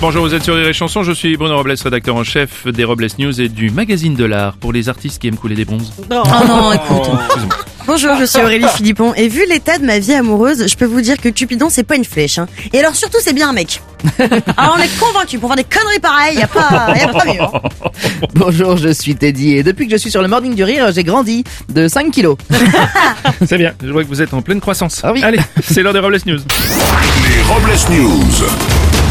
Bonjour, vous êtes sur Rire et Chanson, je suis Bruno Robles, rédacteur en chef des Robles News et du magazine de l'art pour les artistes qui aiment couler des bronzes. Oh non, écoute. Bonjour, je suis Aurélie Philippon et vu l'état de ma vie amoureuse, je peux vous dire que Cupidon c'est pas une flèche. Hein. Et alors surtout c'est bien un mec. Alors on est convaincus pour faire des conneries pareilles, y a pas, y a pas mieux. hein. Bonjour, je suis Teddy et depuis que je suis sur le Morning du Rire, j'ai grandi de 5 kilos. C'est bien, je vois que vous êtes en pleine croissance. Ah oui. Allez, c'est l'heure des Robles News. Les Robles News.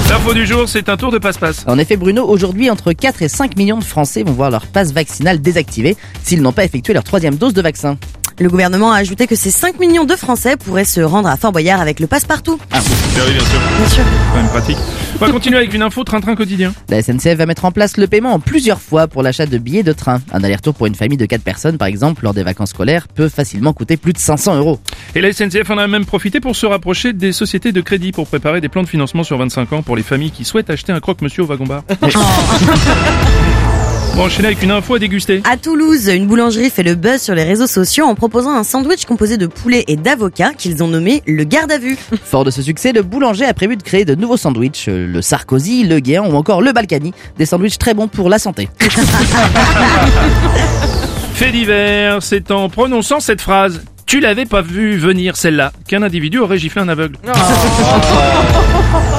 L'info du jour, c'est un tour de passe-passe. En effet, Bruno, aujourd'hui, entre 4 et 5 millions de Français vont voir leur passe vaccinale désactivée s'ils n'ont pas effectué leur troisième dose de vaccin. Le gouvernement a ajouté que ces 5 millions de Français pourraient se rendre à Fort Boyard avec le passe-partout. Ah, oui, bien sûr, Bien sûr. quand même pratique. On va continuer avec une info train-train quotidien. La SNCF va mettre en place le paiement en plusieurs fois pour l'achat de billets de train. Un aller-retour pour une famille de 4 personnes, par exemple, lors des vacances scolaires, peut facilement coûter plus de 500 euros. Et la SNCF en a même profité pour se rapprocher des sociétés de crédit pour préparer des plans de financement sur 25 ans pour les familles qui souhaitent acheter un croque-monsieur au wagon-bar. Bon, enchaîner avec une info à déguster. À Toulouse, une boulangerie fait le buzz sur les réseaux sociaux en proposant un sandwich composé de poulet et d'avocat qu'ils ont nommé le garde à vue. Fort de ce succès, le boulanger a prévu de créer de nouveaux sandwichs, euh, le Sarkozy, le Guéant ou encore le Balkany, des sandwichs très bons pour la santé. Fait divers, c'est en prononçant cette phrase. Tu l'avais pas vu venir celle-là, qu'un individu aurait giflé un aveugle.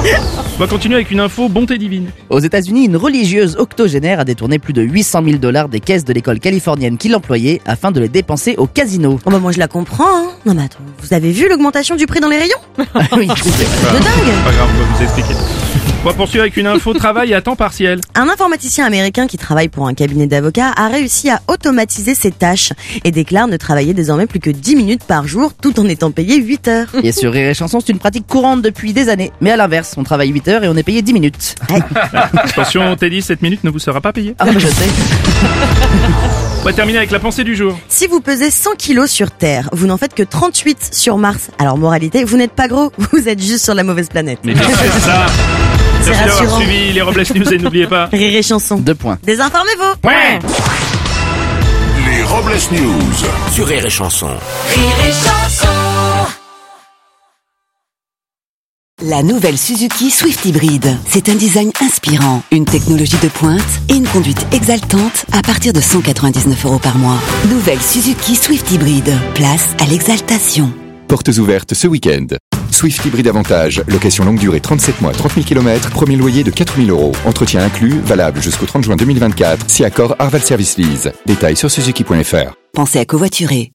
On va continuer avec une info bonté divine. Aux États-Unis, une religieuse octogénaire a détourné plus de 800 000 dollars des caisses de l'école californienne qui l'employait afin de les dépenser au casino. Oh bah moi je la comprends. Hein. Non mais attends, vous avez vu l'augmentation du prix dans les rayons? Oui, c'est. De dingue Pas grave, on va vous expliquer. On va poursuivre avec une info travail à temps partiel. Un informaticien américain qui travaille pour un cabinet d'avocats a réussi à automatiser ses tâches et déclare ne travailler désormais plus que 10 minutes par jour tout en étant payé 8 heures. Et sur Rire et Chanson, c'est une pratique courante depuis des années. Mais à l'inverse, on travaille 8 heures et on est payé 10 minutes. Attention, Teddy, cette minute ne vous sera pas payée. Ah, bah, je sais. On va terminer avec la pensée du jour. Si vous pesez 100 kilos sur Terre, vous n'en faites que 38 sur Mars. Alors moralité, vous n'êtes pas gros, vous êtes juste sur la mauvaise planète. Mais bien sûr, c'est ça. C'est Merci d'avoir rassurant. suivi les Robles News et n'oubliez pas. Rire et chanson. Deux points. Désinformez-vous Ouais Les Robles News. Sur Rire et Chanson. La nouvelle Suzuki Swift Hybrid. C'est un design inspirant, une technologie de pointe et une conduite exaltante à partir de 199 euros par mois. Nouvelle Suzuki Swift Hybrid. Place à l'exaltation. Portes ouvertes ce week-end. Swift Hybrid Avantage, location longue durée 37 mois, 30 000 km, premier loyer de 4 000 euros. Entretien inclus, valable jusqu'au 30 juin 2024. Si accord Arval Service Lease. Détails sur suzuki.fr. Pensez à covoiturer.